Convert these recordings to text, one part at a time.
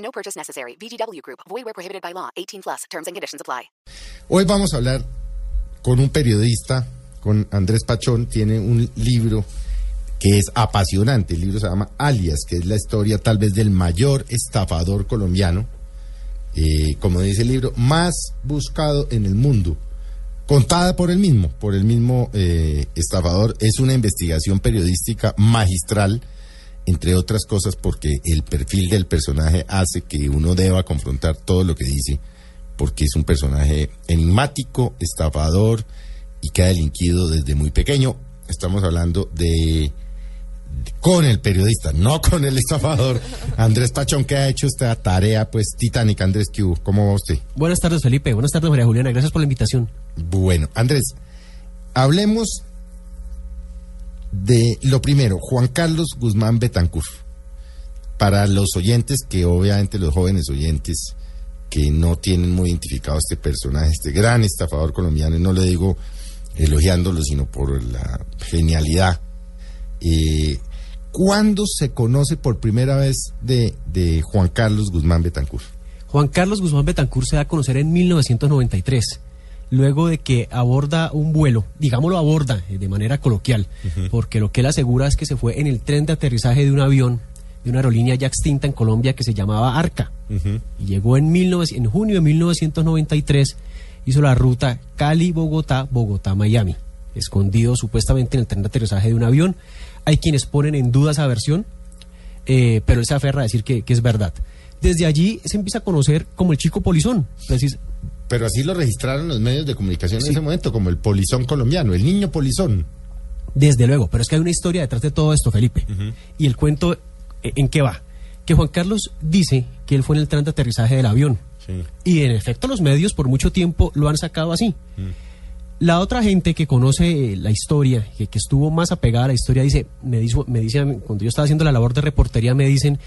No purchase necessary. VGW Group. Void where prohibited by law. 18 plus. Terms and conditions apply. Hoy vamos a hablar con un periodista, con Andrés Pachón. Tiene un libro que es apasionante. El libro se llama Alias, que es la historia tal vez del mayor estafador colombiano. Eh, como dice el libro, más buscado en el mundo. Contada por el mismo, por el mismo eh, estafador. Es una investigación periodística magistral entre otras cosas porque el perfil del personaje hace que uno deba confrontar todo lo que dice, porque es un personaje enigmático, estafador y que ha delinquido desde muy pequeño. Estamos hablando de, con el periodista, no con el estafador, Andrés Pachón, que ha hecho esta tarea pues titánica. Andrés, ¿qué hubo? ¿Cómo va usted? Buenas tardes, Felipe. Buenas tardes, María Juliana. Gracias por la invitación. Bueno, Andrés, hablemos de lo primero, Juan Carlos Guzmán Betancur. Para los oyentes, que obviamente los jóvenes oyentes que no tienen muy identificado este personaje, este gran estafador colombiano, y no le digo elogiándolo, sino por la genialidad. Eh, ¿Cuándo se conoce por primera vez de, de Juan Carlos Guzmán Betancur? Juan Carlos Guzmán Betancur se da a conocer en 1993, luego de que aborda un vuelo, digámoslo aborda eh, de manera coloquial, porque lo que él asegura es que se fue en el tren de aterrizaje de un avión de una aerolínea ya extinta en Colombia que se llamaba Arca. Y llegó en, 19 en junio de 1993, hizo la ruta Cali-Bogotá, Bogotá-Miami, escondido supuestamente en el tren de aterrizaje de un avión. Hay quienes ponen en duda esa versión, eh, pero él se aferra a decir que, que es verdad. Desde allí se empieza a conocer como el chico polizón. Precis- Pero así lo registraron los medios de comunicación en ese momento, como el polizón colombiano, el niño polizón. Desde luego, pero es que hay una historia detrás de todo esto, Felipe. Y el cuento, eh, ¿en qué va? Que Juan Carlos dice que él fue en el tren de aterrizaje del avión. Y en efecto los medios por mucho tiempo lo han sacado así. La otra gente que conoce eh, la historia, que, que estuvo más apegada a la historia, dice, me, dijo, me dice, a mí, cuando yo estaba haciendo la labor de reportería, me dicen,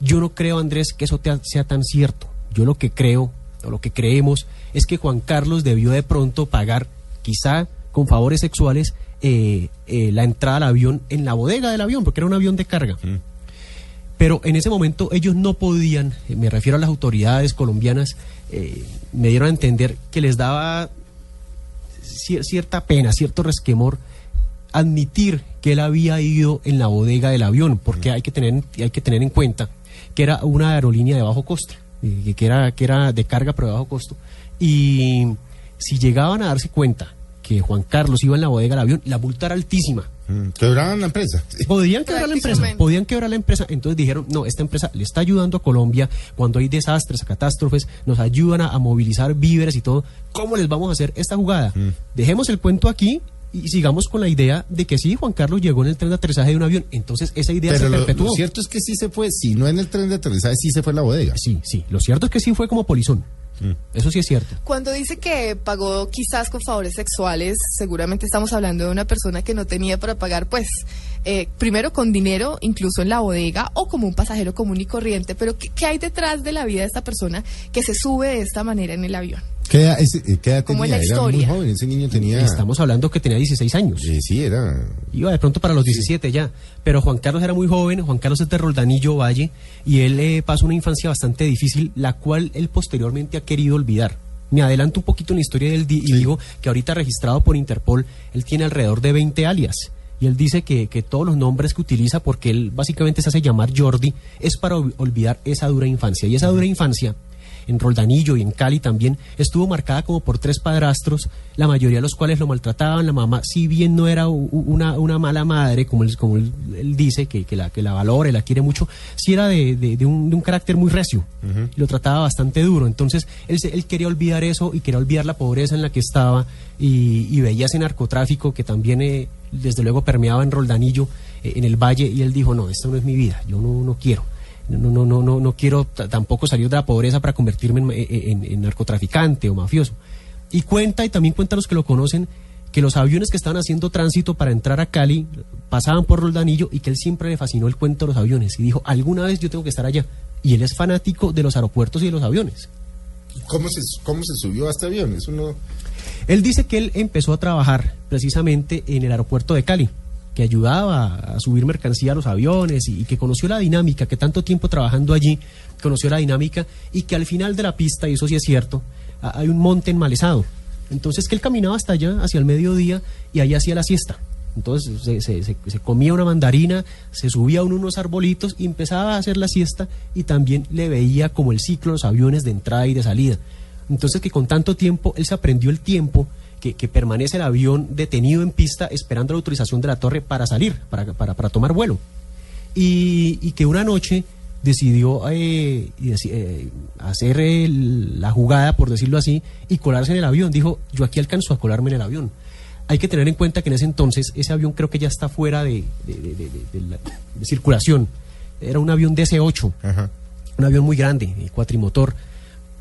yo no creo, Andrés, que eso te- sea tan cierto. Yo lo que creo, o lo que creemos, es que Juan Carlos debió de pronto pagar, quizá con favores sexuales, eh, eh, la entrada al avión en la bodega del avión, porque era un avión de carga. Pero en ese momento ellos no podían, eh, me refiero a las autoridades colombianas, eh, me dieron a entender que les daba cier- cierta pena, cierto resquemor admitir que él había ido en la bodega del avión, porque hay que tener, hay que tener en cuenta que era una aerolínea de bajo costo, eh, que era, que era de carga pero de bajo costo. Y si llegaban a darse cuenta que Juan Carlos iba en la bodega del avión, la multa era altísima. Mm, Quebraban la empresa. Podían quebrar la empresa, podían quebrar la empresa. Entonces dijeron, no, esta empresa le está ayudando a Colombia cuando hay desastres, catástrofes, nos ayudan a, a movilizar víveres y todo. ¿Cómo les vamos a hacer esta jugada? Dejemos el cuento aquí y sigamos con la idea de que sí, Juan Carlos llegó en el tren de aterrizaje de un avión. Entonces esa idea Pero se lo, perpetuó. lo cierto es que sí se fue, si no en el tren de aterrizaje, sí se fue a la bodega. Sí, sí. Lo cierto es que sí fue como polizón. Eso sí es cierto. Cuando dice que pagó quizás con favores sexuales, seguramente estamos hablando de una persona que no tenía para pagar, pues, eh, primero con dinero, incluso en la bodega, o como un pasajero común y corriente. Pero ¿qué, qué hay detrás de la vida de esta persona que se sube de esta manera en el avión? ¿Qué edad, ese- eh, qué edad ¿Cómo es tenía? la Era muy historia? joven, ese niño tenía... Estamos hablando que tenía 16 años. Eh, sí, era... Iba de pronto para los 17 ya. Pero Juan Carlos era muy joven, Juan Carlos es de Roldanillo Valle, y él eh, pasó una infancia bastante difícil, la cual él posteriormente ha querido olvidar. Me adelanto un poquito en la historia del di- y digo que ahorita registrado por Interpol, él tiene alrededor de 20 alias. Y él dice que, que todos los nombres que utiliza, porque él básicamente se hace llamar Jordi, es para ol- olvidar esa dura infancia. Y esa dura infancia en Roldanillo y en Cali también, estuvo marcada como por tres padrastros, la mayoría de los cuales lo maltrataban. La mamá, si bien no era una, una mala madre, como él, como él, él dice, que, que la, que la valora y la quiere mucho, sí era de, de- de un, de un carácter muy recio. Y lo trataba bastante duro. Entonces, él, él quería olvidar eso y quería olvidar la pobreza en la que estaba y, y veía ese narcotráfico que también, eh, desde luego, permeaba en Roldanillo, eh, en el valle, y él dijo, no, esta no es mi vida, yo no, no quiero no, no, no, no, no quiero tampoco salir de la pobreza para convertirme en, narcotraficante o mafioso. Y cuenta, y también cuenta los que lo conocen, que los aviones que estaban haciendo tránsito para entrar a Cali pasaban por Roldanillo y que él siempre le fascinó el cuento de los aviones y dijo, alguna vez yo tengo que estar allá. Y él es fanático de los aeropuertos y de los aviones. ¿Cómo se, cómo se subió a este avión? Eso no... Él dice que él empezó a trabajar precisamente en el aeropuerto de Cali que ayudaba a subir mercancía a los aviones y, que conoció la dinámica, que tanto tiempo trabajando allí conoció la dinámica y que al final de la pista, y eso sí es cierto, hay un monte enmalezado. Entonces que él caminaba hasta allá, hacia el mediodía, y ahí hacía la siesta. Entonces se, comía una mandarina, se subía a unos arbolitos y empezaba a hacer la siesta y también le veía como el ciclo los aviones de entrada y de salida. Entonces que con tanto tiempo él se aprendió el tiempo que, permanece el avión detenido en pista esperando la autorización de la torre para salir, para, para, para tomar vuelo. Y, que una noche decidió eh, eh, hacer la jugada, por decirlo así, y colarse en el avión. Dijo, yo aquí alcanzo a colarme en el avión. Hay que tener en cuenta que en ese entonces ese avión creo que ya está fuera de, circulación. Era un avión DC-8, un avión muy grande, cuatrimotor.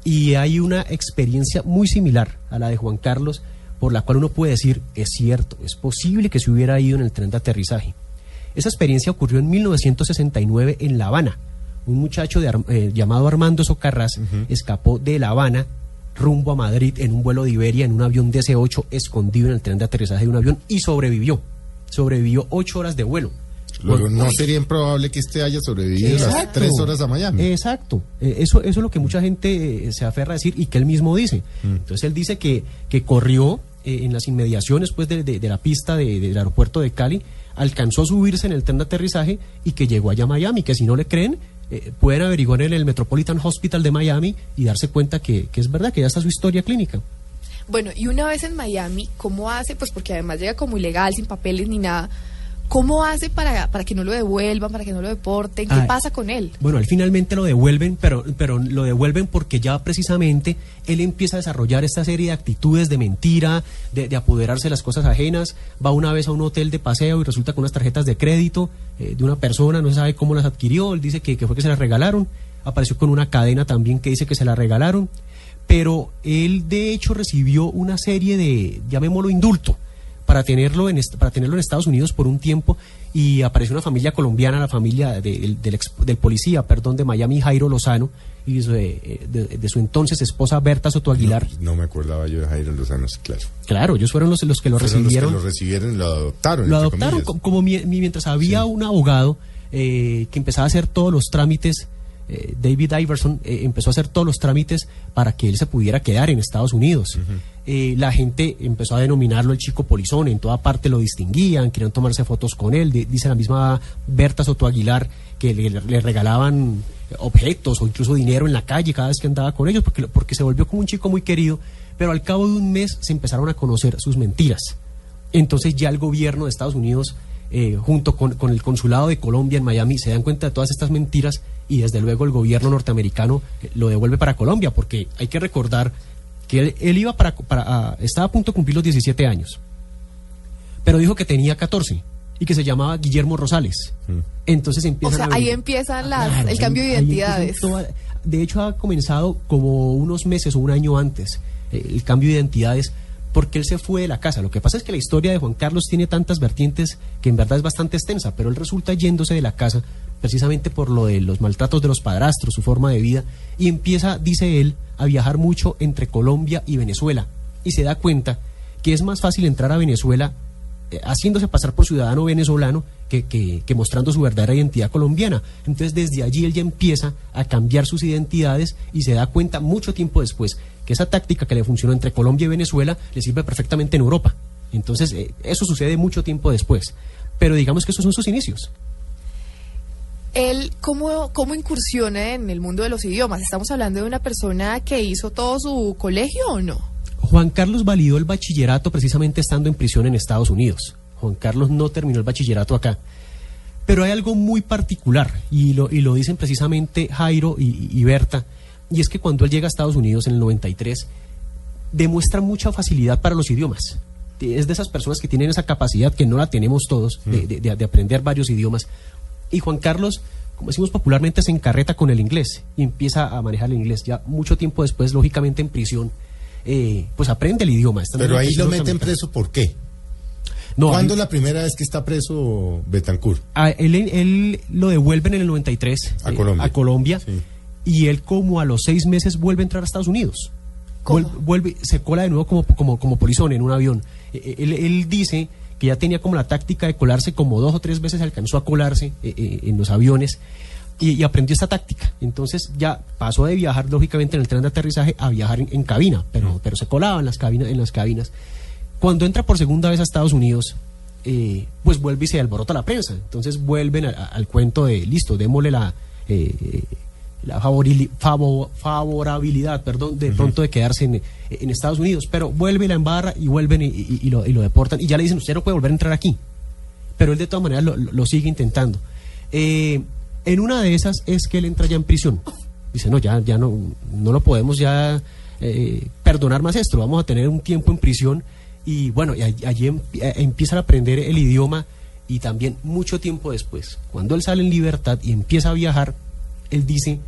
Y hay una experiencia muy similar a la de Juan Carlos, por la cual uno puede decir, es cierto, es posible que se hubiera ido en el tren de aterrizaje. Esa experiencia ocurrió en 1969 en La Habana. Un muchacho eh, llamado Armando Socarras escapó de La Habana rumbo a Madrid en un vuelo de Iberia en un avión DC-8 escondido en el tren de aterrizaje de un avión y sobrevivió. Sobrevivió ocho horas de vuelo. Luego, no sería improbable que este haya sobrevivido las tres horas a Miami. Exacto. Eh, eso, eso es lo que mucha gente eh, se aferra a decir y que él mismo dice. Mm. Entonces él dice que, que corrió eh, en las inmediaciones pues, de, la pista del aeropuerto de Cali, alcanzó a subirse en el tren de aterrizaje y que llegó allá a Miami, que si no le creen, eh, pueden averiguar en el Metropolitan Hospital de Miami y darse cuenta que, que es verdad, que ya está su historia clínica. Bueno, y una vez en Miami, ¿cómo hace? Pues porque además llega como ilegal, sin papeles ni nada. ¿Cómo hace para, para que no lo devuelvan, para que no lo deporten? ¿Qué pasa con él? Bueno, él finalmente lo devuelven, pero, pero lo devuelven porque ya precisamente él empieza a desarrollar esta serie de actitudes de mentira, de, apoderarse de las cosas ajenas. Va una vez a un hotel de paseo y resulta con unas tarjetas de crédito eh, de una persona, no se sabe cómo las adquirió, él dice que, que fue que se las regalaron. Apareció con una cadena también que dice que se la regalaron. Pero él de hecho recibió una serie de, llamémoslo indulto para tenerlo en para tenerlo en Estados Unidos por un tiempo y apareció una familia colombiana, la familia del, del, policía, perdón, de Miami, Jairo Lozano, y eh, de, su entonces esposa Berta Soto Aguilar. No, me acordaba yo de Jairo Lozano, claro. Claro, ellos fueron los, los que lo recibieron. Los que lo recibieron, lo adoptaron. Lo adoptaron, como, mientras había un abogado eh, que empezaba a hacer todos los trámites eh, David Iverson eh, empezó a hacer todos los trámites para que él se pudiera quedar en Estados Unidos. Eh, la gente empezó a denominarlo el chico polizón, en toda parte lo distinguían, querían tomarse fotos con él. dice la misma Berta Soto Aguilar que le, regalaban objetos o incluso dinero en la calle cada vez que andaba con ellos, porque, porque se volvió como un chico muy querido. Pero al cabo de un mes se empezaron a conocer sus mentiras. Entonces ya el gobierno de Estados Unidos eh, junto con, el consulado de Colombia en Miami, se dan cuenta de todas estas mentiras y desde luego el gobierno norteamericano eh, lo devuelve para Colombia, porque hay que recordar que él, iba para, para estaba a punto de cumplir los 17 años, pero dijo que tenía 14 y que se llamaba Guillermo Rosales. Mm. Entonces empieza O sea, ahí empieza el cambio de identidades. de hecho, ha comenzado como unos meses o un año antes eh, el cambio de identidades porque él se fue de la casa. Lo que pasa es que la historia de Juan Carlos tiene tantas vertientes que en verdad es bastante extensa, pero él resulta yéndose de la casa precisamente por lo de los maltratos de los padrastros, su forma de vida, y empieza, dice él, a viajar mucho entre Colombia y Venezuela, y se da cuenta que es más fácil entrar a Venezuela eh, haciéndose pasar por ciudadano venezolano que, que, mostrando su verdadera identidad colombiana. Entonces desde allí él ya empieza a cambiar sus identidades y se da cuenta mucho tiempo después que esa táctica que le funcionó entre Colombia y Venezuela le sirve perfectamente en Europa. Entonces eh, eso sucede mucho tiempo después. Pero digamos que esos son sus inicios. Él, ¿cómo, ¿cómo incursiona en el mundo de los idiomas? ¿Estamos hablando de una persona que hizo todo su colegio o no? Juan Carlos validó el bachillerato precisamente estando en prisión en Estados Unidos. Juan Carlos no terminó el bachillerato acá. Pero hay algo muy particular, y lo, y lo dicen precisamente Jairo y, Berta, y es que cuando él llega a Estados Unidos en el 93, demuestra mucha facilidad para los idiomas. Es de esas personas que tienen esa capacidad, que no la tenemos todos, de, mm. de aprender varios idiomas. Y Juan Carlos como decimos popularmente, se encarreta con el inglés y empieza a manejar el inglés. Ya mucho tiempo después, lógicamente en prisión, eh, pues aprende el idioma. Pero ahí prisión lo meten preso, ¿por qué? No, ¿Cuándo ahí- la primera vez que está preso Betancourt? a él, él lo devuelven en el 93 A eh, Colombia. a Colombia, Sí. Y él como a los seis meses vuelve a entrar a Estados Unidos. ¿Cómo? Vuel- Vuelve, se cola de nuevo como, como, como polizón en un avión. Eh, eh, Él, él dice que ya tenía como la táctica de colarse como dos o tres veces alcanzó a colarse eh, eh, en los aviones y, y aprendió esta táctica. Entonces ya pasó de viajar lógicamente en el tren de aterrizaje a viajar en, en cabina, pero, pero se colaba en las cabinas, en las cabinas. Cuando entra por segunda vez a Estados Unidos, eh, pues vuelve y se alborota la prensa. Entonces vuelven a- a- al cuento de, listo, démosle la, eh, la favorili- favo- favorabilidad, perdón, de pronto de quedarse en, en Estados Unidos. Pero vuelve y la embarra y vuelven y, y- y lo, y lo deportan. Y ya le dicen, usted no puede volver a entrar aquí. Pero él de todas maneras lo, sigue intentando. Eh, en una de esas es que él entra ya en prisión. Dice, no, ya, ya no, no lo podemos ya eh, perdonar más esto, vamos a tener un tiempo en prisión y bueno, y allí, allí em- eh, empiezan a aprender el idioma y también mucho tiempo después, cuando él sale en libertad y empieza a viajar, él dice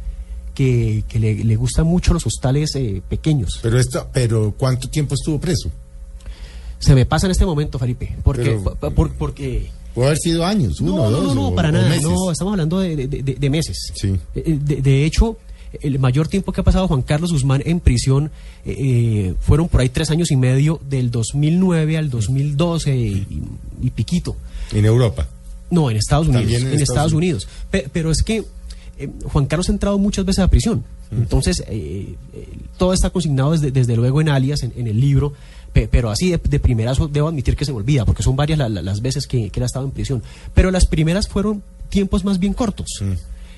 que, que le, le gustan mucho los hostales eh, pequeños. Pero, esto, pero ¿cuánto tiempo estuvo preso? Se me pasa en este momento, Felipe, porque... Pero- por- por- porque Puede haber sido años, uno, no, no, dos no, no, para o nada. meses. No, estamos hablando de, de- de- de meses. Sí. Eh, De, de hecho, el mayor tiempo que ha pasado Juan Carlos Guzmán en prisión eh, eh, fueron por ahí tres años y medio, del 2009 al 2012 y, y piquito. En Europa. No, en Estados Unidos. En, en Estados, Estados Unidos. Pe- pero es que eh, Juan Carlos ha entrado muchas veces a prisión. Entonces, eh, eh, todo está consignado desde, desde luego en alias, en, en el libro. pe- Pero así de, de primerazo debo admitir que se me olvida, porque son varias la- la- las veces que, que él ha estado en prisión. Pero las primeras fueron tiempos más bien cortos.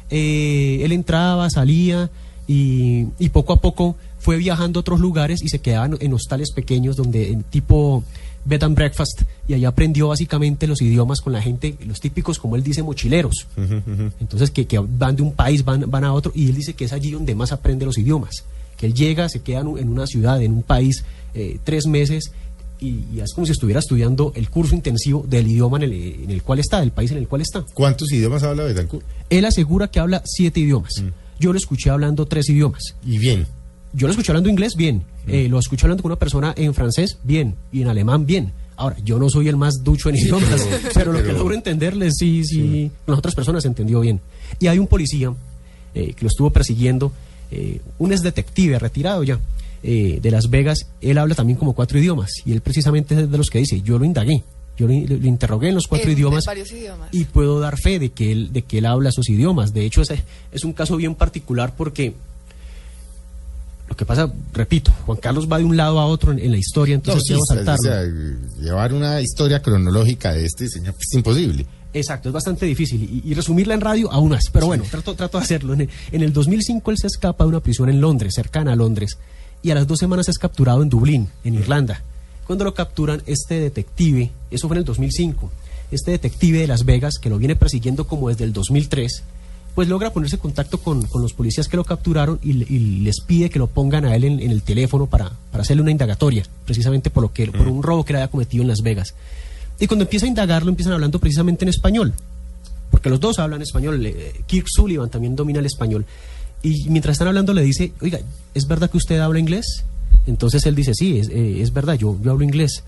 Eh, él entraba, salía y, y poco a poco fue viajando a otros lugares y se quedaba en, en hostales pequeños donde en tipo bed and breakfast y ahí aprendió básicamente los idiomas con la gente, los típicos como él dice mochileros. Entonces que, que van de un país, van, van a otro y él dice que es allí donde más aprende los idiomas. Que él llega, se queda en, un- en una ciudad, en un país, eh, tres meses y, y es como si estuviera estudiando el curso intensivo del idioma en el, en el cual está, del país en el cual está. ¿Cuántos idiomas habla Betancourt? Él asegura que habla siete idiomas. Yo lo escuché hablando tres idiomas. Y bien. Yo lo escuché hablando inglés, bien. Eh, lo escuché hablando con una persona en francés, bien. Y en alemán, bien. Ahora, yo no soy el más ducho en idiomas, pero, lo que logro entenderle, sí, sí, con las otras personas entendió bien. Y hay un policía eh, que lo estuvo persiguiendo, eh, un ex detective retirado ya eh, de Las Vegas. Él habla también como cuatro idiomas. Y él precisamente es de los que dice, yo lo indagué. Yo lo, lo interrogué en los cuatro En- idiomas varios idiomas. y puedo dar fe de que él, de que él habla esos idiomas. De hecho, ese es un caso bien particular porque lo que pasa, repito, Juan Carlos va de un lado a otro en, en la historia, No, entonces sí, debo o sea, saltarlo. llevar una historia cronológica de este señor es imposible. Exacto, es bastante difícil y, y resumirla en radio aún más, pero bueno, trato, trato de hacerlo. En el, en el 2005 él se escapa de una prisión en Londres, cercana a Londres, y a las dos semanas es capturado en Dublín, en Irlanda. Cuando lo capturan, este detective, eso fue en el 2005, este detective de Las Vegas, que lo viene persiguiendo como desde el 2003, pues logra ponerse en contacto con, con los policías que lo capturaron y, le- y les pide que lo pongan a él en, en el teléfono para, para hacerle una indagatoria, precisamente por, lo que, por un robo que le había cometido en Las Vegas. Y cuando empieza a indagarlo, empiezan hablando precisamente en español, porque los dos hablan español. eh, Kirk Sullivan también domina el español. Y mientras están hablando le dice, oiga, ¿es verdad que usted habla inglés? Entonces él dice, sí, es, eh, es verdad, yo, yo hablo inglés.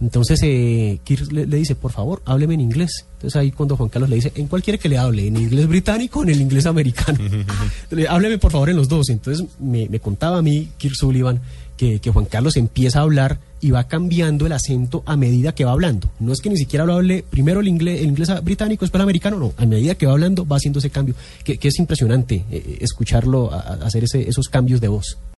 Entonces eh, Kirk le, le dice, por favor, hábleme en inglés. Entonces ahí cuando Juan Carlos le dice, ¿en cuál quiere que le hable? ¿En inglés británico o en el inglés americano? Le- hábleme por favor en los dos. Entonces me, me contaba a mí Kirk Sullivan que, que Juan Carlos empieza a hablar y va cambiando el acento a medida que va hablando. No es que ni siquiera lo hable primero el inglés, el inglés británico, después el americano, no. A medida que va hablando va haciendo ese cambio, que, que es impresionante eh, escucharlo a- a hacer ese- esos cambios de voz.